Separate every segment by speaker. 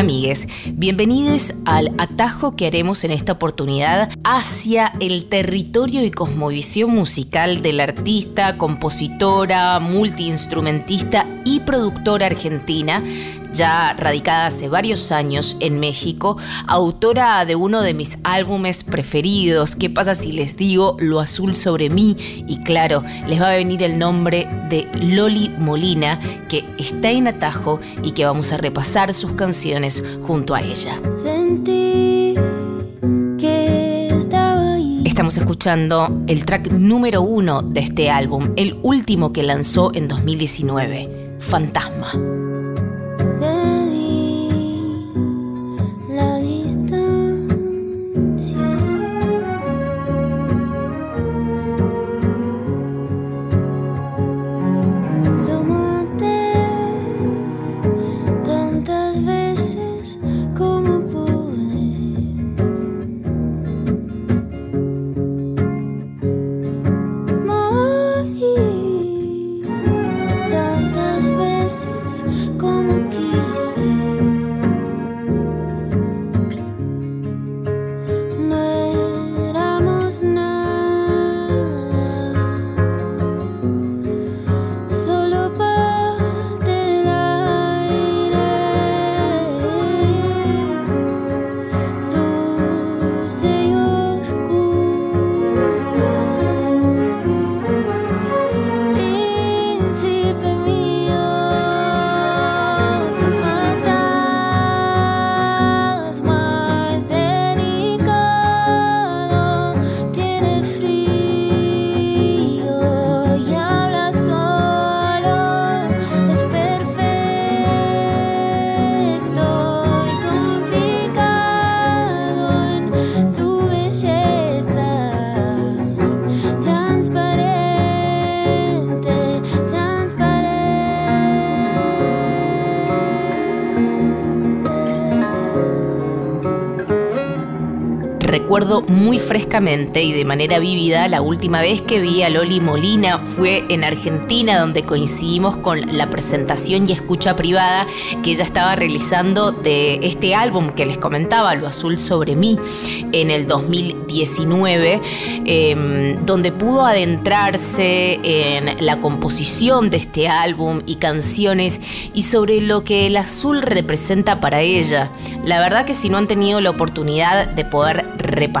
Speaker 1: Amigues, bienvenidos al atajo que haremos en esta oportunidad hacia el territorio y cosmovisión musical del artista, compositora, multiinstrumentista y productora argentina ya radicada hace varios años en México, autora de uno de mis álbumes preferidos. ¿Qué pasa si les digo Lo Azul sobre mí? Y claro, les va a venir el nombre de Loli Molina, que está en atajo y que vamos a repasar sus canciones junto a ella. Sentí que estaba ahí. Estamos escuchando el track número uno de este álbum, el último que lanzó en 2019, Fantasma. Muy frescamente y de manera vívida la última vez que vi a Loli Molina fue en Argentina donde coincidimos con la presentación y escucha privada que ella estaba realizando de este álbum que les comentaba, Lo Azul sobre mí, en el 2019, em, donde pudo adentrarse en la composición de este álbum y canciones y sobre lo que el azul representa para ella. La verdad que si no han tenido la oportunidad de poder repasar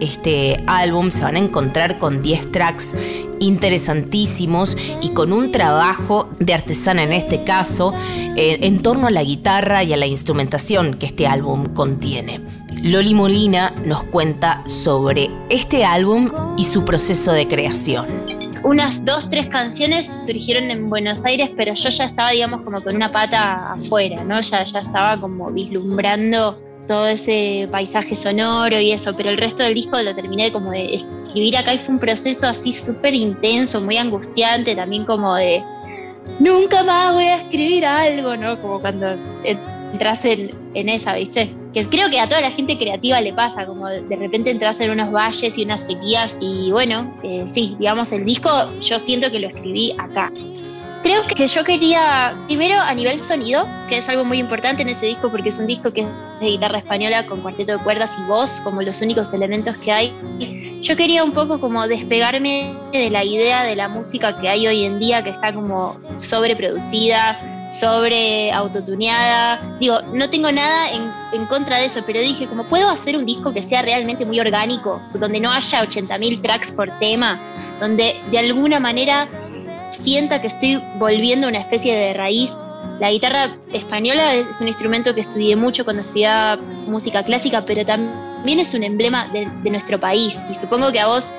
Speaker 1: este álbum se van a encontrar con 10 tracks interesantísimos y con un trabajo de artesana en este caso eh, en torno a la guitarra y a la instrumentación que este álbum contiene. Loli Molina nos cuenta sobre este álbum y su proceso de creación
Speaker 2: unas dos, tres canciones surgieron en Buenos Aires, pero yo ya estaba, digamos, como con una pata afuera, ¿no? Ya, ya estaba como vislumbrando todo ese paisaje sonoro y eso, pero el resto del disco lo terminé como de escribir acá y fue un proceso así súper intenso, muy angustiante, también como de nunca más voy a escribir algo, ¿no? Como cuando entras en, esa, ¿viste? Que creo que a toda la gente creativa le pasa, como de repente entras en unos valles y unas sequías y bueno, eh, sí, digamos, el disco yo siento que lo escribí acá. Creo que yo quería, primero a nivel sonido, que es algo muy importante en ese disco porque es un disco que es de guitarra española con cuarteto de cuerdas y voz como los únicos elementos que hay. Yo quería un poco como despegarme de la idea de la música que hay hoy en día que está como sobreproducida, sobre autotuneada. Digo, no tengo nada en, contra de eso, pero dije, como puedo hacer un disco que sea realmente muy orgánico, donde no haya 80.000 tracks por tema, donde de alguna manera sienta que estoy volviendo a una especie de raíz. La guitarra española es un instrumento que estudié mucho cuando estudiaba música clásica, pero también es un emblema de, nuestro país. Y supongo que a vos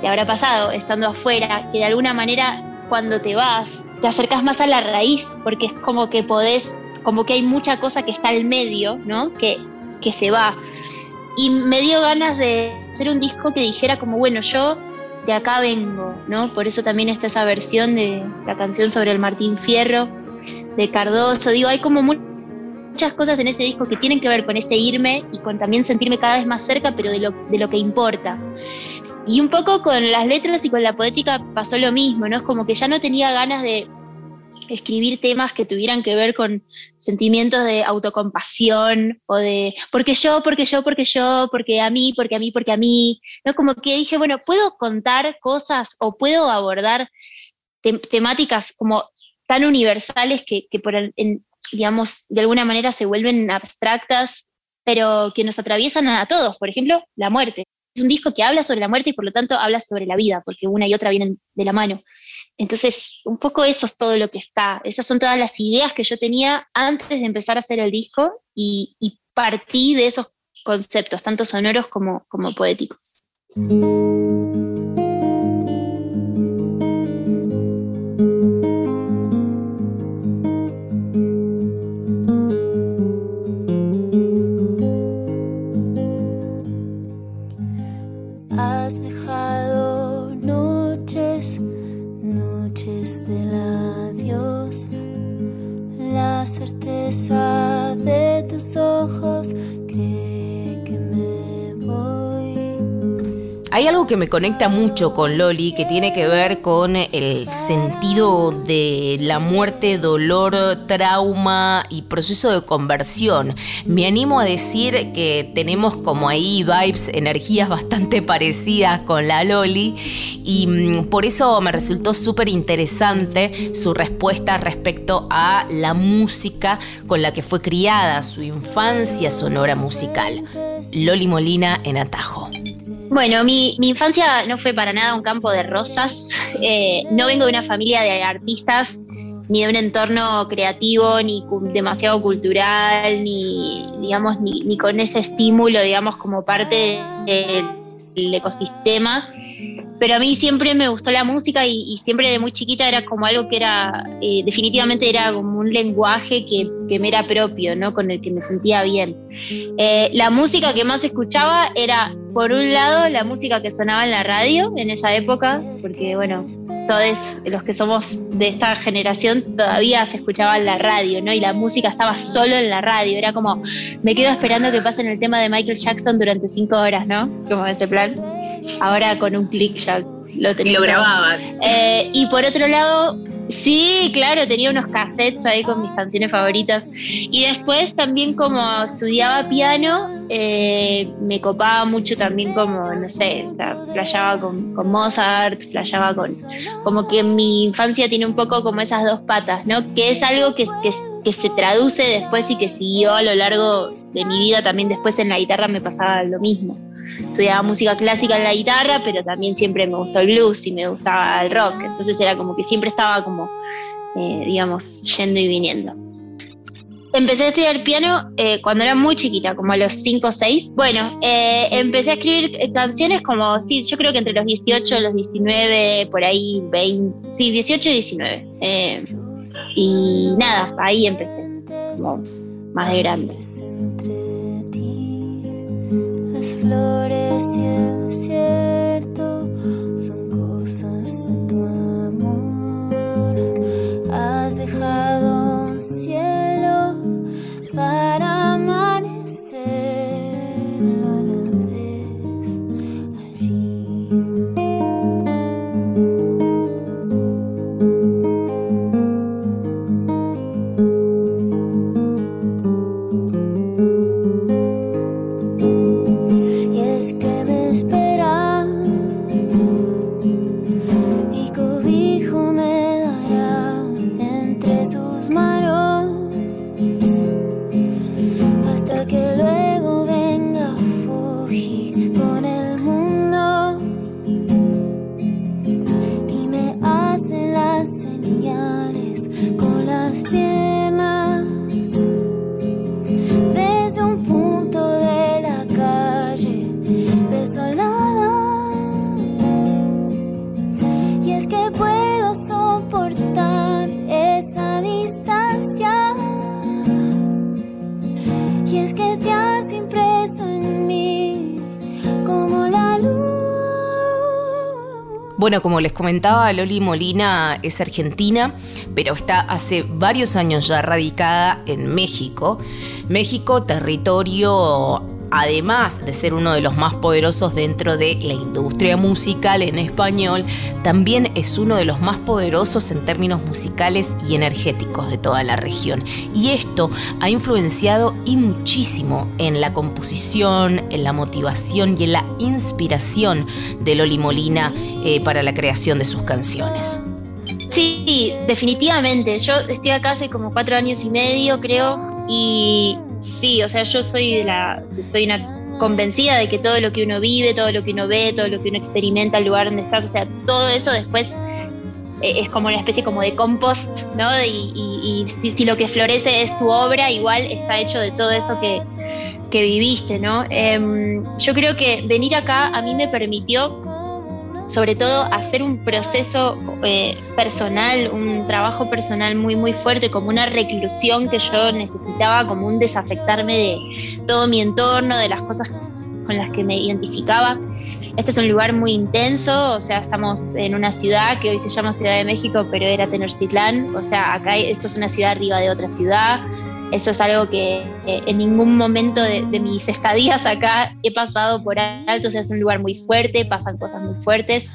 Speaker 2: te habrá pasado, estando afuera, que de alguna manera cuando te vas, te acercas más a la raíz, porque es como que podés, como que hay mucha cosa que está al medio, ¿no? Que, que se va. Y me dio ganas de hacer un disco que dijera como, bueno, yo de acá vengo, ¿no? Por eso también está esa versión de la canción sobre el Martín Fierro, de Cardoso. Digo, hay como muchas cosas en ese disco que tienen que ver con este irme y con también sentirme cada vez más cerca, pero de lo, de lo que importa. Y un poco con las letras y con la poética pasó lo mismo, ¿no? Es como que ya no tenía ganas de escribir temas que tuvieran que ver con sentimientos de autocompasión o de porque yo, porque yo, porque yo, porque a mí, porque a mí, porque a mí, ¿no? Como que dije, bueno, puedo contar cosas o puedo abordar temáticas como tan universales que, por, digamos, de alguna manera se vuelven abstractas, pero que nos atraviesan a todos. Por ejemplo, la muerte. Es un disco que habla sobre la muerte y por lo tanto habla sobre la vida, porque una y otra vienen de la mano. Entonces, un poco eso es todo lo que está. Esas son todas las ideas que yo tenía antes de empezar a hacer el disco y, partí de esos conceptos, tanto sonoros como, como poéticos.
Speaker 1: Me conecta mucho con Loli que tiene que ver con el sentido de la muerte, dolor, trauma y proceso de conversión. Me animo a decir que tenemos como ahí vibes, energías bastante parecidas con la Loli y mm, por eso me resultó súper interesante su respuesta respecto a la música con la que fue criada, su infancia sonora musical. Loli Molina en Atajo.
Speaker 2: Bueno, mi, infancia no fue para nada un campo de rosas. Eh, no vengo de una familia de artistas, ni de un entorno creativo, ni demasiado cultural, ni, digamos, ni, con ese estímulo, digamos, como parte del ecosistema pero a mí siempre me gustó la música y, siempre de muy chiquita era como algo que era, eh, definitivamente era como un lenguaje que, me era propio, ¿no? Con el que me sentía bien. Eh, la música que más escuchaba era, por un lado, la música que sonaba en la radio en esa época, porque bueno, todos los que somos de esta generación todavía se escuchaba en la radio, ¿no? Y la música estaba solo en la radio, era como, me quedo esperando que pasen el tema de Michael Jackson durante cinco horas, ¿no? Como ese plan. Ahora con un clic ya lo tenía.
Speaker 1: Y lo grababan.
Speaker 2: Eh, y por otro lado, sí, claro, tenía unos cassettes ahí con mis canciones favoritas. Y después también como estudiaba piano, eh, me copaba mucho también como, no sé, o sea, flasheaba con, Mozart, flasheaba con... Como que mi infancia tiene un poco como esas dos patas, ¿no? Que es algo que, que, que se traduce después y que siguió a lo largo de mi vida. También después en la guitarra me pasaba lo mismo estudiaba música clásica en la guitarra, pero también siempre me gustó el blues y me gustaba el rock. Entonces era como que siempre estaba como, eh, digamos, yendo y viniendo. Empecé a estudiar piano eh, cuando era muy chiquita, como a los 5 o 6. Bueno, eh, empecé a escribir canciones como, sí, yo creo que entre los 18, los 19, por ahí 20, sí, 18 y 19. y nada, ahí empecé, como más de grande
Speaker 3: flores y el
Speaker 1: Bueno, como les comentaba, Loli Molina es argentina, pero está hace varios años ya radicada en México. México, territorio además de ser uno de los más poderosos dentro de la industria musical en español, también es uno de los más poderosos en términos musicales y energéticos de toda la región. Y esto ha influenciado muchísimo en la composición, en la motivación y en la inspiración de Loli Molina eh, para la creación de sus canciones.
Speaker 2: Sí, definitivamente. Yo estoy acá hace como cuatro años y medio, creo, y sí, o sea, yo soy la, soy una convencida de que todo lo que uno vive, todo lo que uno ve, todo lo que uno experimenta, el lugar donde estás, o sea, todo eso después eh, es como una especie como de compost, ¿no? Y, si, lo que florece es tu obra, igual está hecho de todo eso que, que viviste, ¿no? Em, yo creo que venir acá a mí me permitió sobre todo hacer un proceso eh, personal, un trabajo personal muy, muy fuerte, como una reclusión que yo necesitaba, como un desafectarme de todo mi entorno, de las cosas con las que me identificaba. Este es un lugar muy intenso, o sea, estamos en una ciudad que hoy se llama Ciudad de México, pero era Tenochtitlán, o sea, acá esto es una ciudad arriba de otra ciudad, eso es algo que eh, en ningún momento de, mis estadías acá he pasado por alto, o sea, es un lugar muy fuerte, pasan cosas muy fuertes.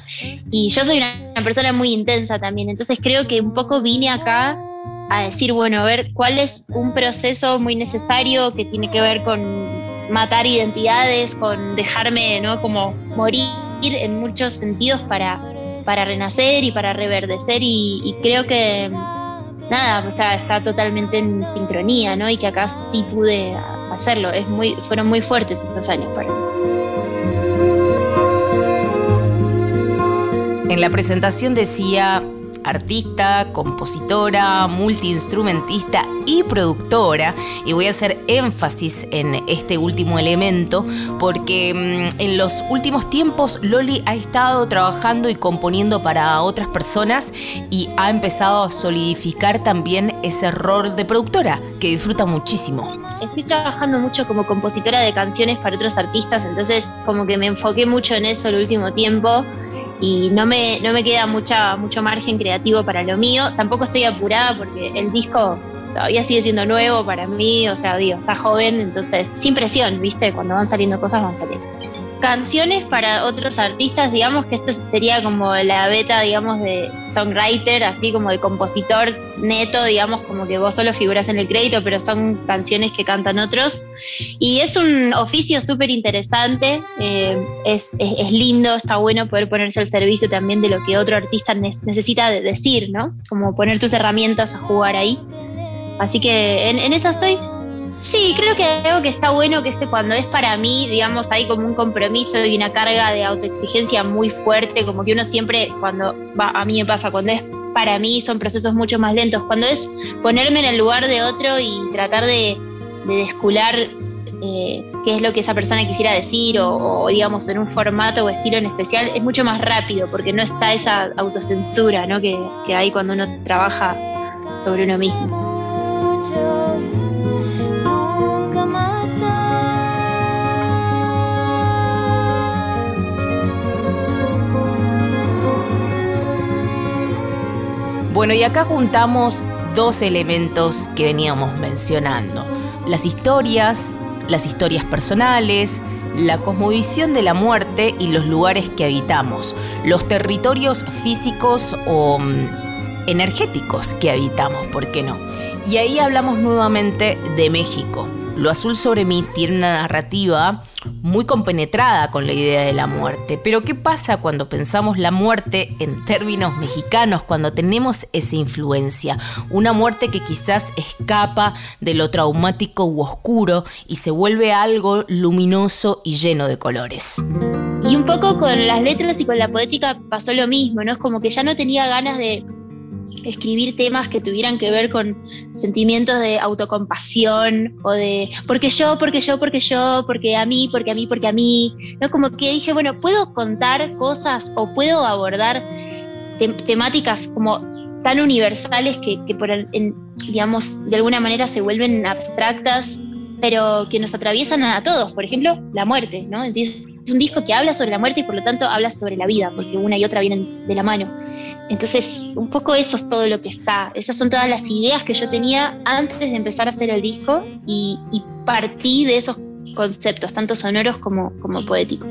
Speaker 2: Y yo soy una, persona muy intensa también, entonces creo que un poco vine acá a decir, bueno, a ver cuál es un proceso muy necesario que tiene que ver con matar identidades, con dejarme, ¿no? Como morir en muchos sentidos para, para renacer y para reverdecer y creo que nada, o sea, está totalmente en sincronía, ¿no? Y que acá sí pude hacerlo. Es muy, fueron muy fuertes estos años para mí.
Speaker 1: En la presentación decía artista, compositora, multiinstrumentista y productora. Y voy a hacer énfasis en este último elemento porque mm, en los últimos tiempos Loli ha estado trabajando y componiendo para otras personas y ha empezado a solidificar también ese rol de productora que disfruta muchísimo.
Speaker 2: Estoy trabajando mucho como compositora de canciones para otros artistas, entonces como que me enfoqué mucho en eso el último tiempo y no me, no me queda mucha, mucho margen creativo para lo mío. Tampoco estoy apurada porque el disco todavía sigue siendo nuevo para mí, o sea, digo, está joven, entonces sin presión, ¿viste? Cuando van saliendo cosas van saliendo canciones para otros artistas, digamos que esto sería como la beta, digamos, de songwriter, así como de compositor neto, digamos, como que vos solo figuras en el crédito, pero son canciones que cantan otros. Y es un oficio súper interesante, eh, es, lindo, está bueno poder ponerse al servicio también de lo que otro artista necesita decir, ¿no? Como poner tus herramientas a jugar ahí. Así que en, en esa estoy. Sí, creo que algo que está bueno que es que cuando es para mí, digamos, hay como un compromiso y una carga de autoexigencia muy fuerte, como que uno siempre, cuando va, a mí me pasa, cuando es para mí son procesos mucho más lentos, cuando es ponerme en el lugar de otro y tratar de, descular eh, qué es lo que esa persona quisiera decir o, digamos en un formato o estilo en especial, es mucho más rápido porque no está esa autocensura ¿no? que, que hay cuando uno trabaja sobre uno mismo.
Speaker 1: Bueno, y acá juntamos dos elementos que veníamos mencionando. Las historias, las historias personales, la cosmovisión de la muerte y los lugares que habitamos, los territorios físicos o mm, energéticos que habitamos, ¿por qué no? Y ahí hablamos nuevamente de México. Lo azul sobre mí tiene una narrativa muy compenetrada con la idea de la muerte. Pero ¿qué pasa cuando pensamos la muerte en términos mexicanos, cuando tenemos esa influencia? Una muerte que quizás escapa de lo traumático u oscuro y se vuelve algo luminoso y lleno de colores.
Speaker 2: Y un poco con las letras y con la poética pasó lo mismo, ¿no? Es como que ya no tenía ganas de escribir temas que tuvieran que ver con sentimientos de autocompasión o de porque yo, porque yo, porque yo, porque a mí, porque a mí, porque a mí, ¿no? Como que dije, bueno, puedo contar cosas o puedo abordar temáticas como tan universales que, por, digamos, de alguna manera se vuelven abstractas, pero que nos atraviesan a todos. Por ejemplo, la muerte, ¿no? Es un disco que habla sobre la muerte y por lo tanto habla sobre la vida, porque una y otra vienen de la mano. Entonces, un poco eso es todo lo que está. Esas son todas las ideas que yo tenía antes de empezar a hacer el disco y, partí de esos conceptos, tanto sonoros como, como poéticos.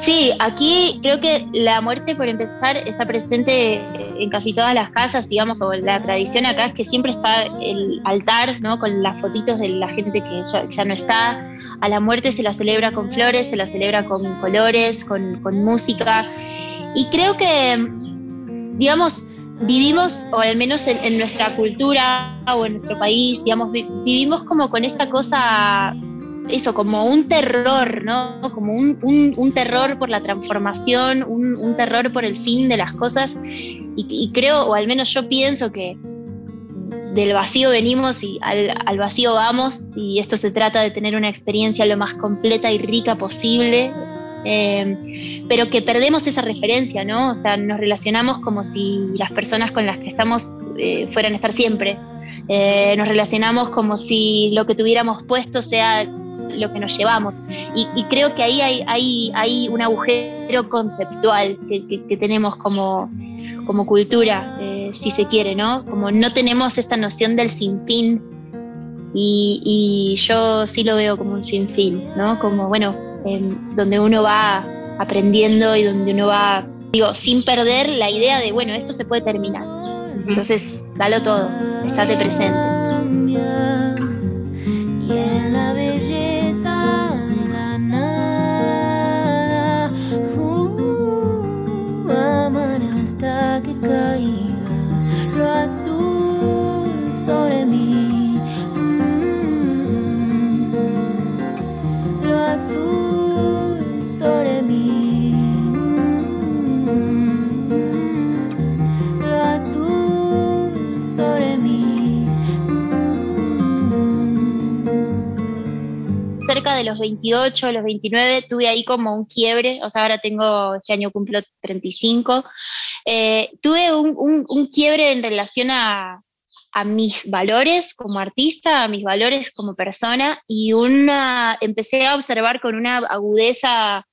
Speaker 2: Sí, aquí creo que la muerte, por empezar, está presente en casi todas las casas, digamos, o la tradición acá es que siempre está el altar, ¿no? Con las fotitos de la gente que ya, no está. A la muerte se la celebra con flores, se la celebra con colores, con, música. Y creo que, digamos, vivimos, o al menos en, nuestra cultura o en nuestro país, digamos, vivimos como con esta cosa eso, como un terror, ¿no? Como un, terror por la transformación, un, terror por el fin de las cosas. Y, creo, o al menos yo pienso que del vacío venimos y al, vacío vamos, y esto se trata de tener una experiencia lo más completa y rica posible. Eh, pero que perdemos esa referencia, ¿no? O sea, nos relacionamos como si las personas con las que estamos eh, fueran a estar siempre. Eh, nos relacionamos como si lo que tuviéramos puesto sea lo que nos llevamos. Y, creo que ahí hay, hay, hay, un agujero conceptual que, tenemos como, como cultura, eh, si se quiere, ¿no? Como no tenemos esta noción del sinfín. Y, y yo sí lo veo como un sinfín, ¿no? Como, bueno, donde uno va aprendiendo y donde uno va, digo, sin perder la idea de, bueno, esto se puede terminar. Entonces, dalo todo, estate presente. Los 28, los 29, tuve ahí como un quiebre, o sea, ahora tengo, este año cumplo 35, eh, tuve un, quiebre en relación a, mis valores como artista, a mis valores como persona, y una, empecé a observar con una agudeza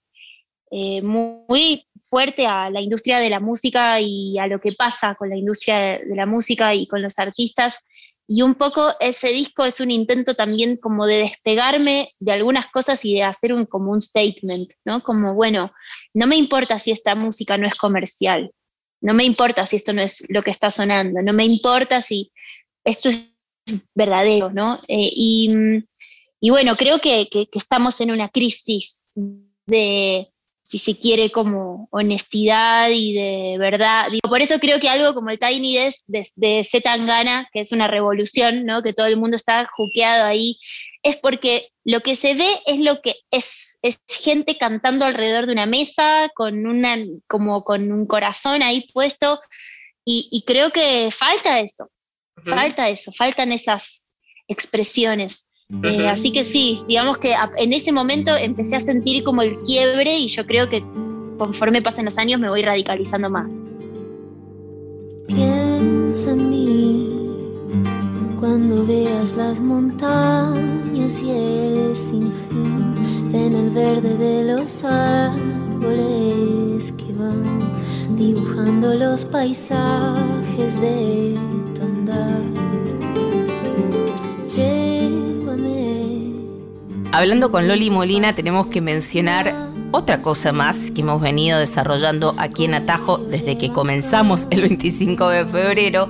Speaker 2: eh, muy fuerte a la industria de la música y a lo que pasa con la industria de la música y con los artistas y un poco ese disco es un intento también como de despegarme de algunas cosas y de hacer un, como un statement, ¿no? Como, bueno, no me importa si esta música no es comercial, no me importa si esto no es lo que está sonando, no me importa si esto es verdadero, ¿no? Eh, y, bueno, creo que estamos en una crisis de, si se quiere, como honestidad y de verdad. Digo, por eso creo que algo como el Tiny Desk de, de Zetangana, que es una revolución, ¿no? que todo el mundo está juqueado ahí, es porque lo que se ve es lo que es, es gente cantando alrededor de una mesa, con, una, como con un corazón ahí puesto, y, creo que falta eso, falta eso, faltan esas expresiones. Eh, así que sí, digamos que en ese momento empecé a sentir como el quiebre y yo creo que conforme pasen los años me voy radicalizando más.
Speaker 3: Piensa en mí cuando veas las montañas y el sinfín en el verde de los árboles que van dibujando los paisajes de tu andar.
Speaker 1: Hablando con Loli Molina tenemos que mencionar otra cosa más que hemos venido desarrollando aquí en Atajo desde que comenzamos el 25 de febrero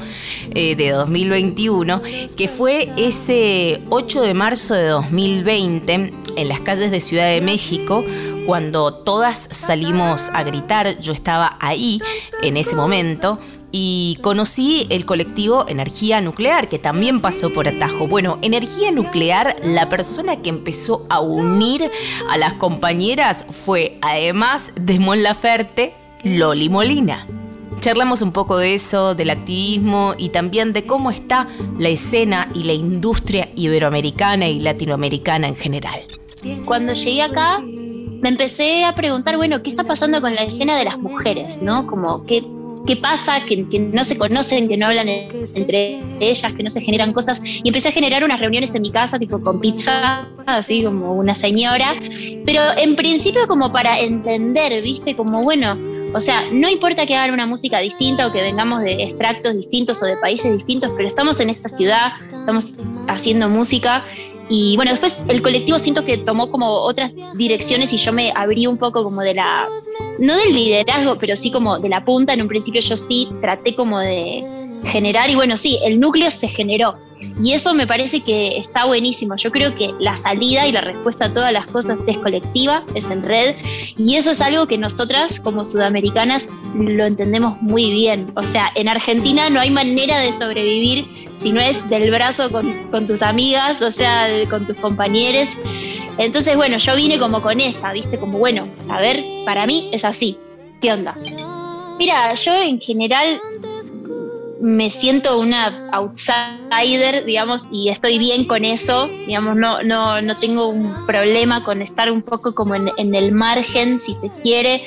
Speaker 1: eh, de 2021, que fue ese 8 de marzo de 2020 en las calles de Ciudad de México, cuando todas salimos a gritar, yo estaba ahí en ese momento, y conocí el colectivo Energía Nuclear, que también pasó por Atajo. Bueno, Energía Nuclear, la persona que empezó a unir a las compañeras fue, además de Mon Laferte, Loli Molina. Charlamos un poco de eso, del activismo y también de cómo está la escena y la industria iberoamericana y latinoamericana en general.
Speaker 2: Cuando llegué acá, me empecé a preguntar, bueno, ¿qué está pasando con la escena de las mujeres? ¿No? Como, ¿qué, qué pasa, que, no se conocen, que no hablan entre ellas, que no se generan cosas. Y empecé a generar unas reuniones en mi casa, tipo con pizza, así como una señora, pero en principio como para entender, ¿viste? Como, bueno, o sea, no importa que hagan una música distinta o que vengamos de extractos distintos o de países distintos, pero estamos en esta ciudad, estamos haciendo música Y bueno, después el colectivo siento que tomó como otras direcciones y yo me abrí un poco como de la, no del liderazgo, pero sí como de la punta. En un principio yo sí traté como de generar y bueno, sí, el núcleo se generó. Y eso me parece que está buenísimo. Yo creo que la salida y la respuesta a todas las cosas es colectiva, es en red. Y eso es algo que nosotras como sudamericanas lo entendemos muy bien. O sea, en Argentina no hay manera de sobrevivir si no es del brazo con, tus amigas, o sea, con tus compañeros. Entonces, bueno, yo vine como con esa, ¿viste? Como, bueno, a ver, para mí es así. ¿Qué onda? Mira, yo en general me siento una outsider, digamos, y estoy bien con eso, digamos, no, no, no tengo un problema con estar un poco como en, el margen, si se quiere.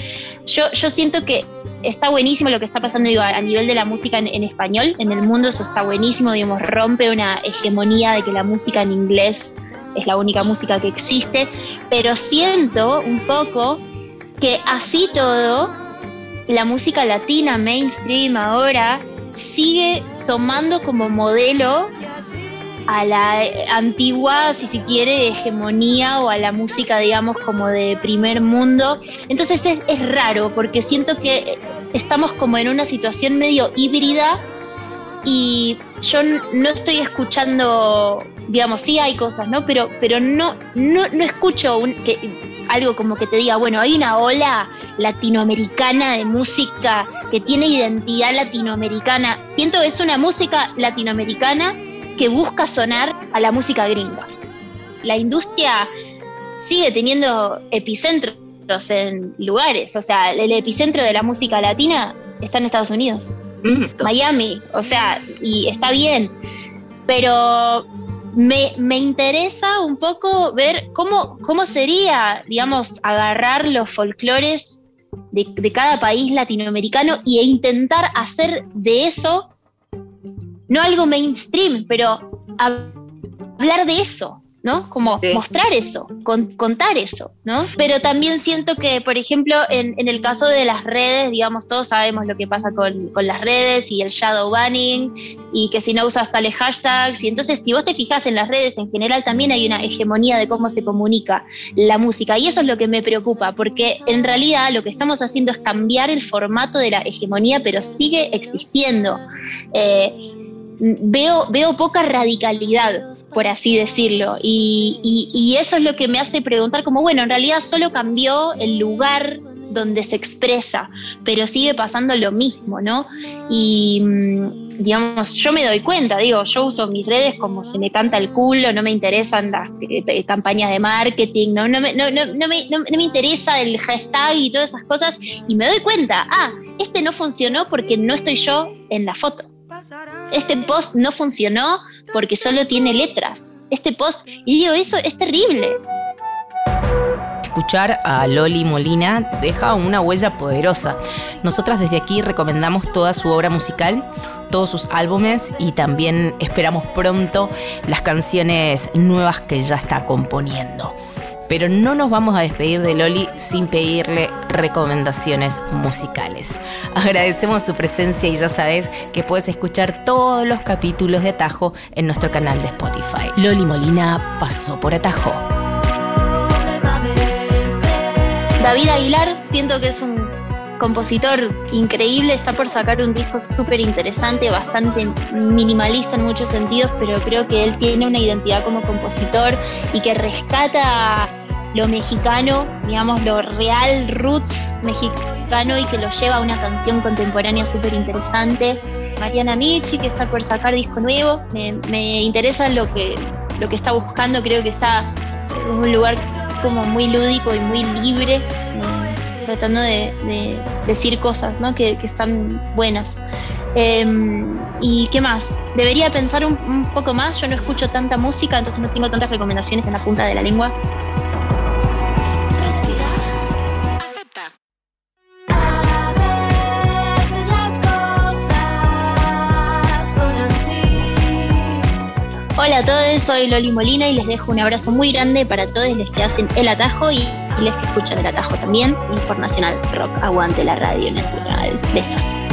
Speaker 2: Yo, yo siento que está buenísimo lo que está pasando a, nivel de la música en, español, en el mundo eso está buenísimo, digamos, rompe una hegemonía de que la música en inglés es la única música que existe, pero siento un poco que así todo, la música latina mainstream ahora sigue tomando como modelo a la antigua, si se quiere, hegemonía o a la música, digamos, como de primer mundo. Entonces es, es raro porque siento que estamos como en una situación medio híbrida y yo no estoy escuchando, digamos, sí hay cosas, ¿no? Pero, pero no, no, no escucho un, que, algo como que te diga, bueno, hay una ola latinoamericana de música que tiene identidad latinoamericana. Siento que es una música latinoamericana que busca sonar a la música gringa. La industria sigue teniendo epicentros en lugares, o sea, el epicentro de la música latina está en Estados Unidos, mm, Miami, o sea, y está bien, pero me, interesa un poco ver cómo, cómo sería, digamos, agarrar los folclores de, cada país latinoamericano e intentar hacer de eso, no algo mainstream, pero hablar de eso, ¿no? Como mostrar eso, contar eso, ¿no? Pero también siento que, por ejemplo, en, el caso de las redes, digamos, todos sabemos lo que pasa con, las redes y el shadow banning y que si no usas tales hashtags. Y entonces, si vos te fijas en las redes en general, también hay una hegemonía de cómo se comunica la música. Y eso es lo que me preocupa, porque en realidad lo que estamos haciendo es cambiar el formato de la hegemonía, pero sigue existiendo. Eh, veo, veo poca radicalidad, por así decirlo. Y, eso es lo que me hace preguntar como, bueno, en realidad solo cambió el lugar donde se expresa, pero sigue pasando lo mismo, ¿no? Y mm, digamos, yo me doy cuenta, digo, yo uso mis redes como se me canta el culo, no me interesan las eh, campañas de marketing, ¿no? No, me, no, no, me, no me interesa el hashtag y todas esas cosas, y me doy cuenta, ah, este no funcionó porque no estoy yo en la foto. Este post no funcionó porque solo tiene letras. Este post, y digo, eso es terrible.
Speaker 1: Escuchar a Loli Molina deja una huella poderosa. Nosotras desde aquí recomendamos toda su obra musical, todos sus álbumes y también esperamos pronto las canciones nuevas que ya está componiendo pero no nos vamos a despedir de Loli sin pedirle recomendaciones musicales. Agradecemos su presencia y ya sabes que puedes escuchar todos los capítulos de Atajo en nuestro canal de Spotify. Loli Molina pasó por Atajo.
Speaker 2: David Aguilar, siento que es un compositor increíble, está por sacar un disco súper interesante, bastante minimalista en muchos sentidos, pero creo que él tiene una identidad como compositor y que rescata lo mexicano, digamos, lo real roots mexicano y que lo lleva a una canción contemporánea súper interesante. Mariana Michi, que está por sacar disco nuevo, me, interesa lo que, lo que está buscando, creo que está en un lugar como muy lúdico y muy libre tratando de, decir cosas ¿no? que, están buenas. Em, ¿Y qué más? Debería pensar un, un, poco más. Yo no escucho tanta música, entonces no tengo tantas recomendaciones en la punta de la lengua. A todos, soy Loli Molina y les dejo un abrazo muy grande para todos los que hacen el atajo y, los que escuchan el atajo también. Internacional Rock, aguante la radio nacional. Besos.